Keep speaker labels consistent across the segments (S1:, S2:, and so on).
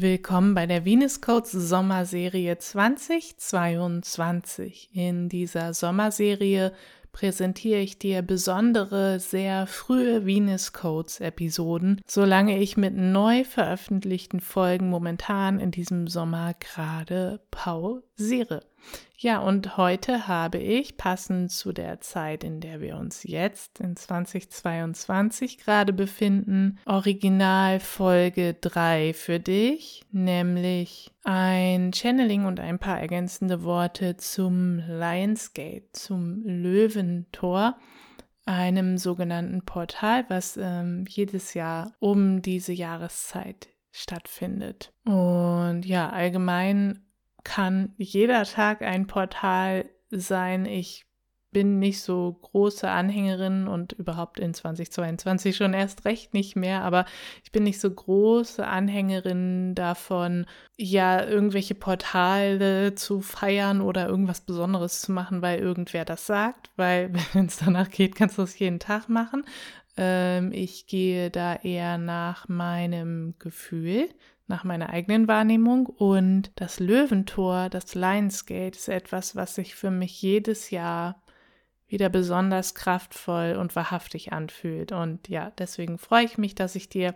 S1: Willkommen bei der Venus Codes Sommerserie 2022. In dieser Sommerserie präsentiere ich dir besondere, sehr frühe Venus Codes Episoden, solange ich mit neu veröffentlichten Folgen momentan in diesem Sommer gerade pausiere. Ja, und heute habe ich, passend zu der Zeit, in der wir uns jetzt in 2022 gerade befinden, Original Folge 3 für dich, nämlich ein Channeling und ein paar ergänzende Worte zum Lionsgate, zum Löwentor einem sogenannten Portal, was ähm, jedes Jahr um diese Jahreszeit stattfindet. Und ja, allgemein kann jeder Tag ein Portal sein. Ich bin nicht so große Anhängerin und überhaupt in 2022 schon erst recht nicht mehr, aber ich bin nicht so große Anhängerin davon, ja, irgendwelche Portale zu feiern oder irgendwas Besonderes zu machen, weil irgendwer das sagt, weil wenn es danach geht, kannst du es jeden Tag machen. Ähm, ich gehe da eher nach meinem Gefühl, nach meiner eigenen Wahrnehmung. Und das Löwentor, das Lionsgate, ist etwas, was sich für mich jedes Jahr wieder besonders kraftvoll und wahrhaftig anfühlt. Und ja, deswegen freue ich mich, dass ich dir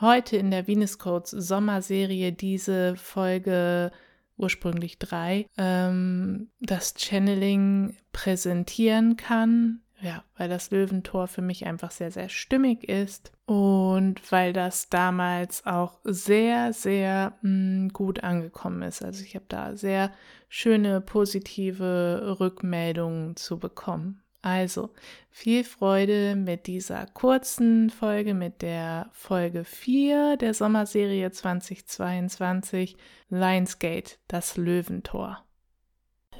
S1: heute in der Venus Codes Sommerserie diese Folge ursprünglich drei, ähm, das Channeling präsentieren kann ja, weil das Löwentor für mich einfach sehr, sehr stimmig ist und weil das damals auch sehr, sehr mh, mm, gut angekommen ist. Also ich habe da sehr schöne positive Rückmeldungen zu bekommen. Also viel Freude mit dieser kurzen Folge, mit der Folge 4 der Sommerserie 2022 Lionsgate, das Löwentor.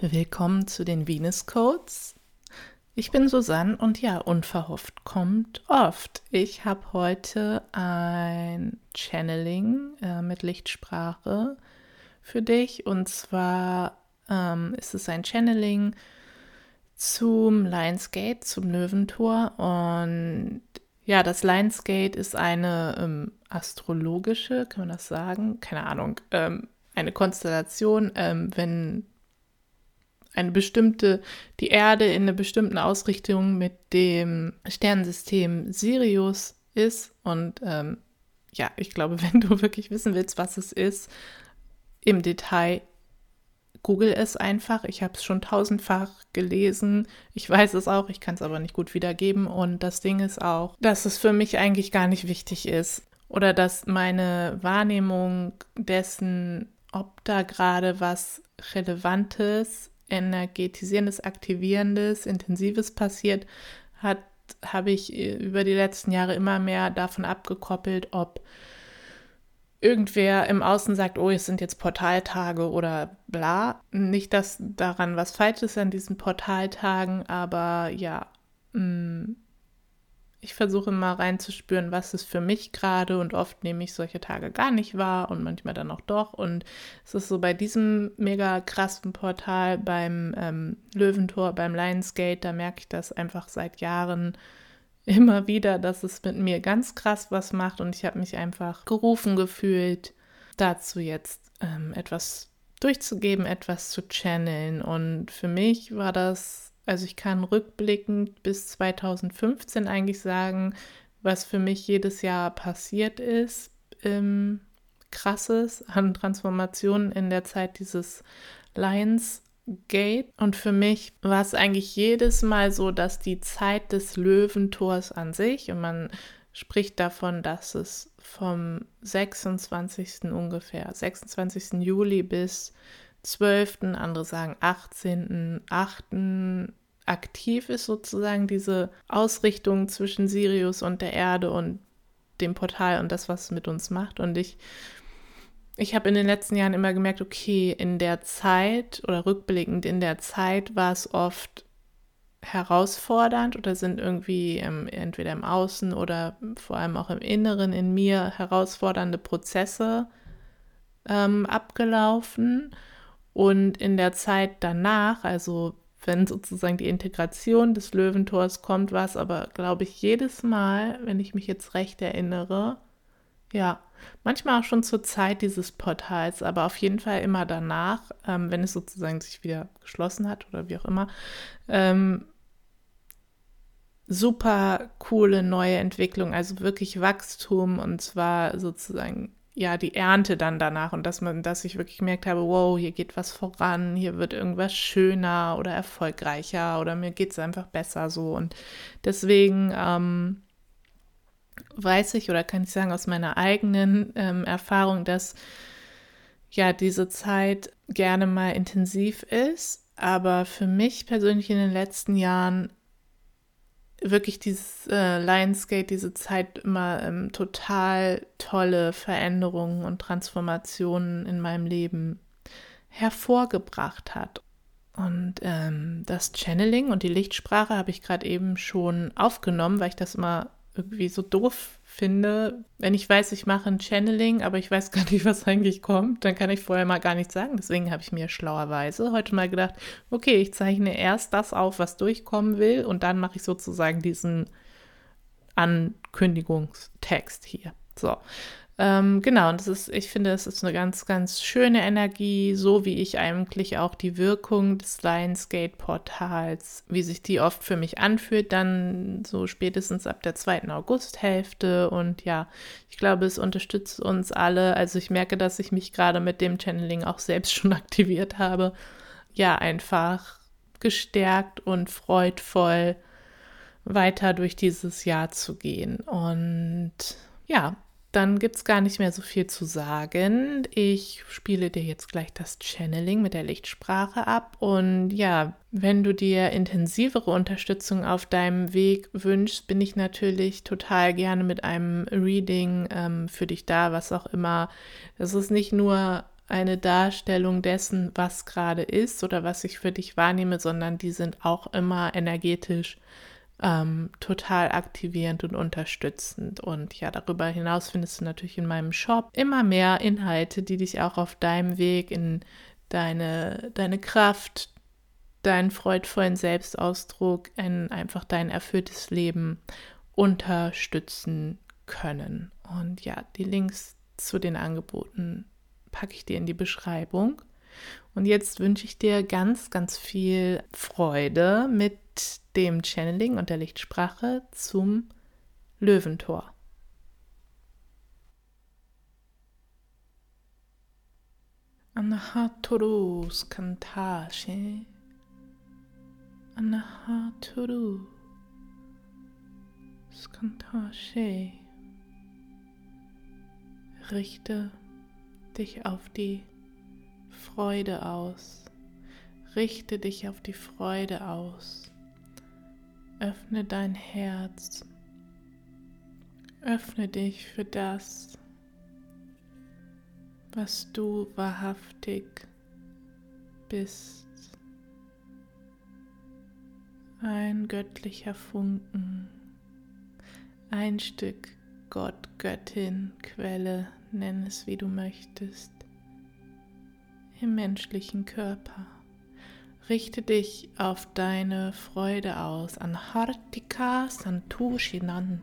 S1: Willkommen zu den Venus Codes. Ich bin Susanne und ja, unverhofft kommt oft. Ich habe heute ein Channeling äh, mit Lichtsprache für dich und zwar ähm, ist es ein Channeling zum Lionsgate, zum Löwentor und ja, das Lionsgate ist eine ähm, astrologische, kann man das sagen? Keine Ahnung, ähm, eine Konstellation, ähm, wenn eine bestimmte, die Erde in einer bestimmten Ausrichtung mit dem Sternensystem Sirius ist. Und ähm, ja, ich glaube, wenn du wirklich wissen willst, was es ist, im Detail, google es einfach. Ich habe es schon tausendfach gelesen. Ich weiß es auch, ich kann es aber nicht gut wiedergeben. Und das Ding ist auch, dass es für mich eigentlich gar nicht wichtig ist. Oder dass meine Wahrnehmung dessen, ob da gerade was Relevantes energetisierendes, aktivierendes, intensives passiert, hat habe ich äh, über die letzten Jahre immer mehr davon abgekoppelt, ob irgendwer im Außen sagt, oh, es sind jetzt Portaltage oder bla. Nicht, dass daran was falsch ist an diesen Portaltagen, aber ja, mh, mm, ich versuche mal reinzuspüren, was ist für mich gerade und oft nehme ich solche Tage gar nicht wahr und manchmal dann auch doch. Und es ist so bei diesem mega krassen Portal beim ähm, Löwentor, beim Lionsgate, da merke ich das einfach seit Jahren immer wieder, dass es mit mir ganz krass was macht und ich habe mich einfach gerufen gefühlt, dazu jetzt ähm, etwas durchzugeben, etwas zu channeln. Und für mich war das also ich kann rückblickend bis 2015 eigentlich sagen, was für mich jedes Jahr passiert ist, ähm, krasses an Transformationen in der Zeit dieses Lions Gate. Und für mich war es eigentlich jedes Mal so, dass die Zeit des Löwentors an sich, und man spricht davon, dass es vom 26. ungefähr, 26. Juli bis 12., andere sagen 18., 8. aktiv ist sozusagen diese Ausrichtung zwischen Sirius und der Erde und dem Portal und das, was es mit uns macht. Und ich, ich habe in den letzten Jahren immer gemerkt, okay, in der Zeit oder rückblickend in der Zeit war es oft herausfordernd oder sind irgendwie ähm, entweder im Außen oder vor allem auch im Inneren in mir herausfordernde Prozesse ähm, abgelaufen. Und in der Zeit danach, also wenn sozusagen die Integration des Löwentors kommt, war es aber, glaube ich, jedes Mal, wenn ich mich jetzt recht erinnere, Ja, manchmal auch schon zur Zeit dieses Portals, aber auf jeden Fall immer danach, ähm, wenn es sozusagen sich wieder geschlossen hat oder wie auch immer. Ähm, super coole neue Entwicklung, also wirklich Wachstum und zwar sozusagen ja die Ernte dann danach und dass man, dass ich wirklich gemerkt habe, wow, hier geht was voran, hier wird irgendwas schöner oder erfolgreicher oder mir geht es einfach besser so. Und deswegen ähm, weiß ich oder kann ich sagen aus meiner eigenen ähm, Erfahrung, dass ja diese Zeit gerne mal intensiv ist, aber für mich persönlich in den letzten Jahren wirklich dieses äh, Lionsgate, diese Zeit immer ähm, total tolle Veränderungen und Transformationen in meinem Leben hervorgebracht hat. Und ähm, das Channeling und die Lichtsprache habe ich gerade eben schon aufgenommen, weil ich das immer irgendwie so doof finde, wenn ich weiß, ich mache ein Channeling, aber ich weiß gar nicht, was eigentlich kommt, dann kann ich vorher mal gar nichts sagen. Deswegen habe ich mir schlauerweise heute mal gedacht, okay, ich zeichne erst das auf, was durchkommen will und dann mache ich sozusagen diesen Ankündigungstext hier. So, ähm, genau, und das ist, ich finde, es ist eine ganz, ganz schöne Energie, so wie ich eigentlich auch die Wirkung des Lionsgate-Portals, wie sich die oft für mich anfühlt, dann so spätestens ab der zweiten Augusthälfte. Und ja, ich glaube, es unterstützt uns alle. Also ich merke, dass ich mich gerade mit dem Channeling auch selbst schon aktiviert habe. Ja, einfach gestärkt und freudvoll weiter durch dieses Jahr zu gehen. Und ja, dann gibt es gar nicht mehr so viel zu sagen. Ich spiele dir jetzt gleich das Channeling mit der Lichtsprache ab. Und ja, wenn du dir intensivere Unterstützung auf deinem Weg wünschst, bin ich natürlich total gerne mit einem Reading ähm, für dich da, was auch immer. Das ist nicht nur eine Darstellung dessen, was gerade ist oder was ich für dich wahrnehme, sondern die sind auch immer energetisch ähm, total aktivierend und unterstützend. Und ja, darüber hinaus findest du natürlich in meinem Shop immer mehr Inhalte, die dich auch auf deinem Weg in deine, deine Kraft, deinen freudvollen Selbstausdruck, in einfach dein erfülltes Leben unterstützen können. Und ja, die Links zu den Angeboten packe ich dir in die Beschreibung. Und jetzt wünsche ich dir ganz, ganz viel Freude mit dem Channeling und der Lichtsprache zum Löwentor. Anahaturu Skantashe Anahaturu Skantashe Richte dich auf die Freude aus. Richte dich auf die Freude aus. Öffne dein Herz. Öffne dich für das, was du wahrhaftig bist. Ein göttlicher Funken, ein Stück Gott, Göttin, Quelle, nenn es wie du möchtest, im menschlichen Körper. Richte dich auf deine Freude aus. Anhartika Santushinan.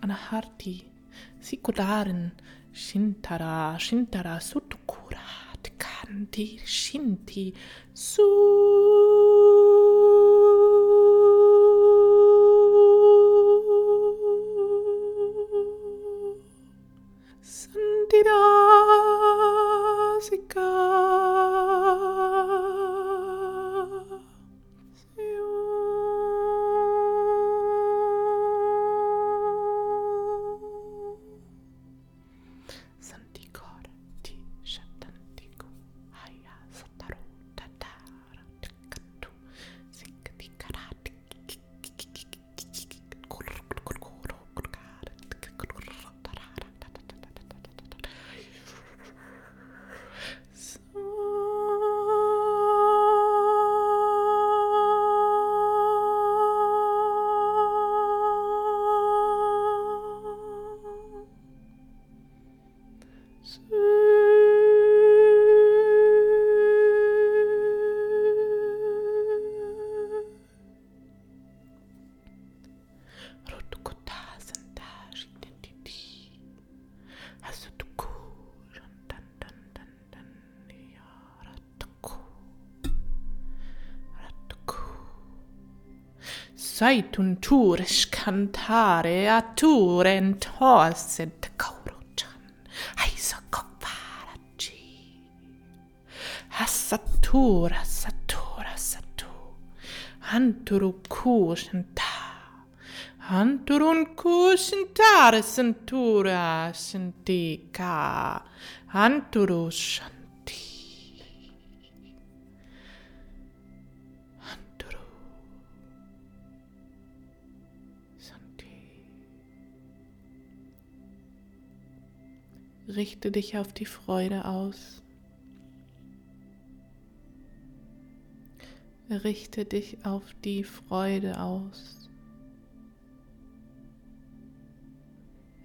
S1: Anaharti. Sikudarin. Shintara. Shintara Sutukura. Tikanti. Shinti. Su. saitun tuures cantare a turen toaset kaurutan, haisa kokvaragi. Hassatura, satura, satu, hanturu kuusen ta, hanturun kuusen taare sentura sentika, hanturu san Richte dich auf die Freude aus. Richte dich auf die Freude aus.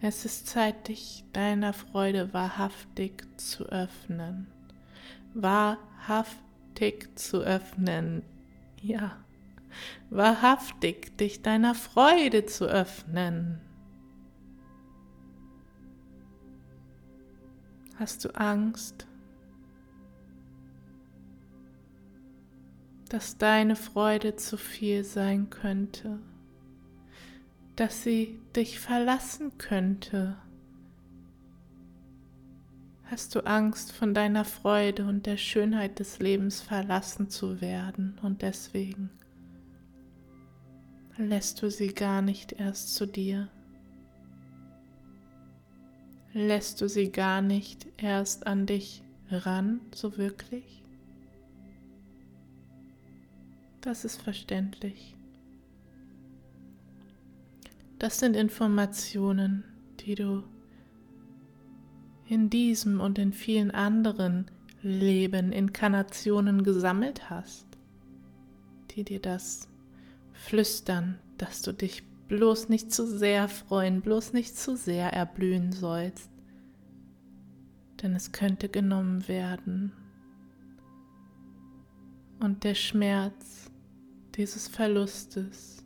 S1: Es ist Zeit, dich deiner Freude wahrhaftig zu öffnen. Wahrhaftig zu öffnen. Ja, wahrhaftig dich deiner Freude zu öffnen. Hast du Angst, dass deine Freude zu viel sein könnte? dass sie dich verlassen könnte? Hast du Angst, von deiner Freude und der Schönheit des Lebens verlassen zu werden und deswegen lässt du sie gar nicht erst zu dir? Lässt du sie gar nicht erst an dich ran, so wirklich? Das ist verständlich. Das sind Informationen, die du in diesem und in vielen anderen Leben, Inkarnationen gesammelt hast, die dir das flüstern, dass du dich bloß nicht zu sehr freuen, bloß nicht zu sehr erblühen sollst, denn es könnte genommen werden. Und der Schmerz dieses Verlustes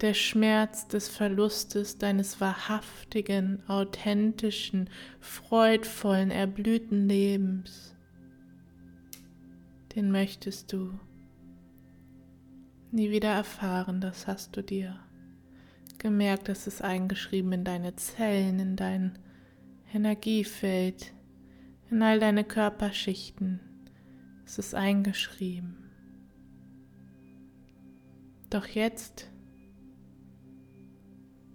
S1: der Schmerz des Verlustes deines wahrhaftigen, authentischen, freudvollen, erblühten Lebens, den möchtest du nie wieder erfahren, das hast du dir gemerkt, das ist eingeschrieben in deine Zellen, in dein Energiefeld, in all deine Körperschichten, es ist eingeschrieben. Doch jetzt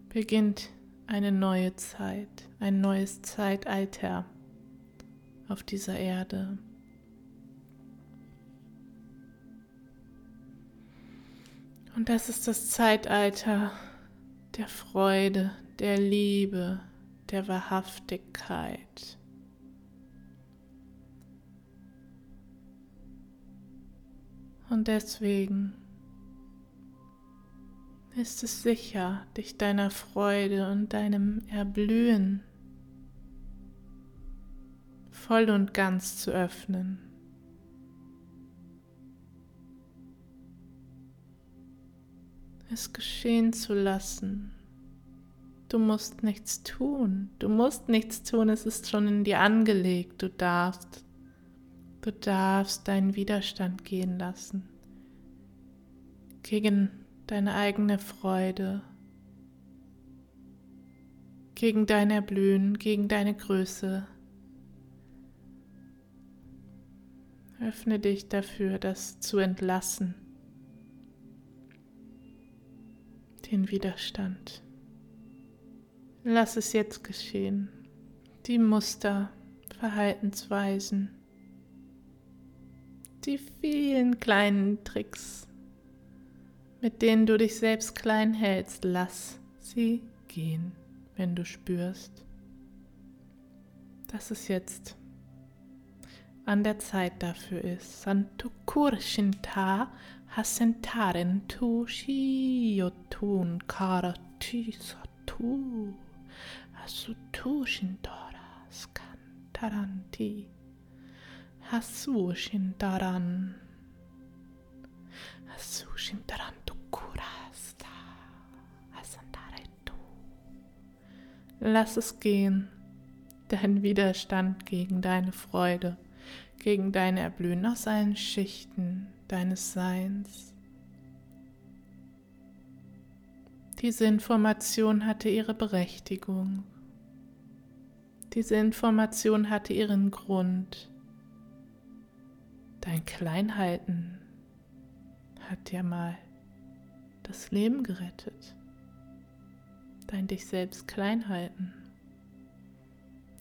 S1: beginnt eine neue Zeit, ein neues Zeitalter auf dieser Erde. Und das ist das Zeitalter der Freude, der Liebe, der Wahrhaftigkeit. Und deswegen ist es sicher, dich deiner Freude und deinem Erblühen voll und ganz zu öffnen. Es geschehen zu lassen. Du musst nichts tun. Du musst nichts tun. Es ist schon in dir angelegt. Du darfst. Du darfst deinen Widerstand gehen lassen. Gegen deine eigene Freude, gegen dein Erblühen, gegen deine Größe. Öffne dich dafür, das zu entlassen, den Widerstand. Lass es jetzt geschehen. Die Muster, Verhaltensweisen, die vielen kleinen Tricks, mit denen du dich selbst klein hältst, lass sie gehen, wenn du spürst, dass es jetzt an der Zeit dafür ist. Santu kurshinta hasentaren tu shiotun karati satu asutu shindora skantaranti hasu shindaran hasu shindaran Lass es gehen, dein Widerstand gegen deine Freude, gegen dein Erblühen aus allen Schichten deines Seins. Diese Information hatte ihre Berechtigung. Diese Information hatte ihren Grund. Dein Kleinhalten hat dir mal das Leben gerettet. Dein dich selbst Kleinhalten,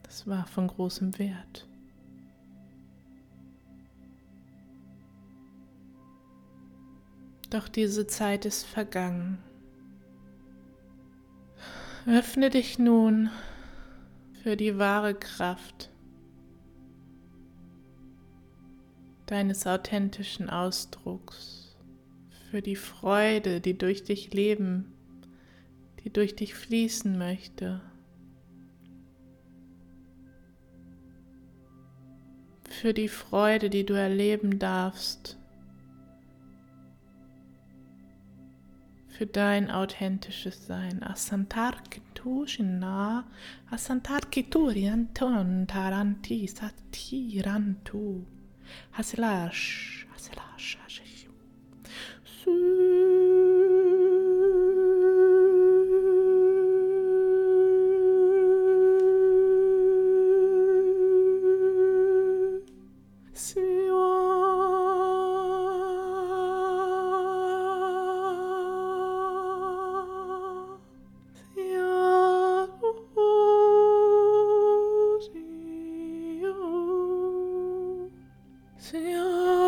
S1: das war von großem Wert. Doch diese Zeit ist vergangen. Öffne dich nun für die wahre Kraft deines authentischen Ausdrucks, für die Freude, die durch dich leben, die durch dich fließen möchte. Für die Freude, die du erleben darfst für dein authentisches Sein. Asantar kitu shinna, asantar kitu rianton taranti satirantu. Hasilash, hasilash, hasilash. Señor.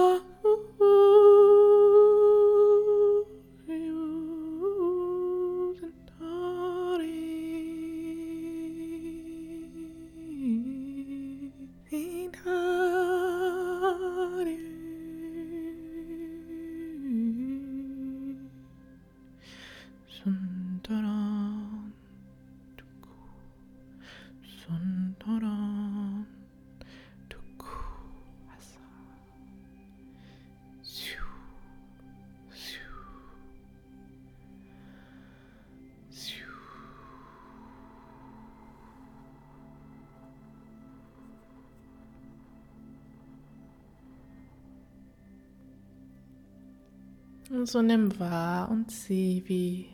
S1: Und so nimm wahr und sieh, wie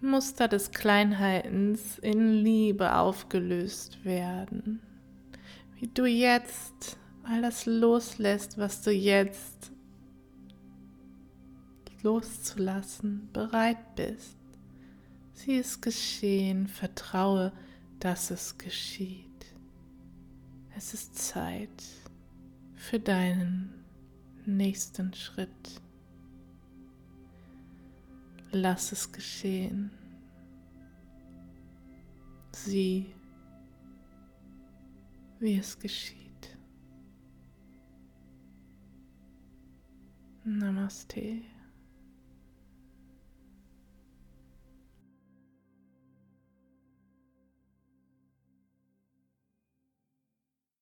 S1: Muster des Kleinhaltens in Liebe aufgelöst werden. Wie du jetzt all das loslässt, was du jetzt loszulassen bereit bist. Sieh es geschehen, vertraue, dass es geschieht. Es ist Zeit für deinen nächsten Schritt. Lass es geschehen. Sieh, wie es geschieht. Namaste.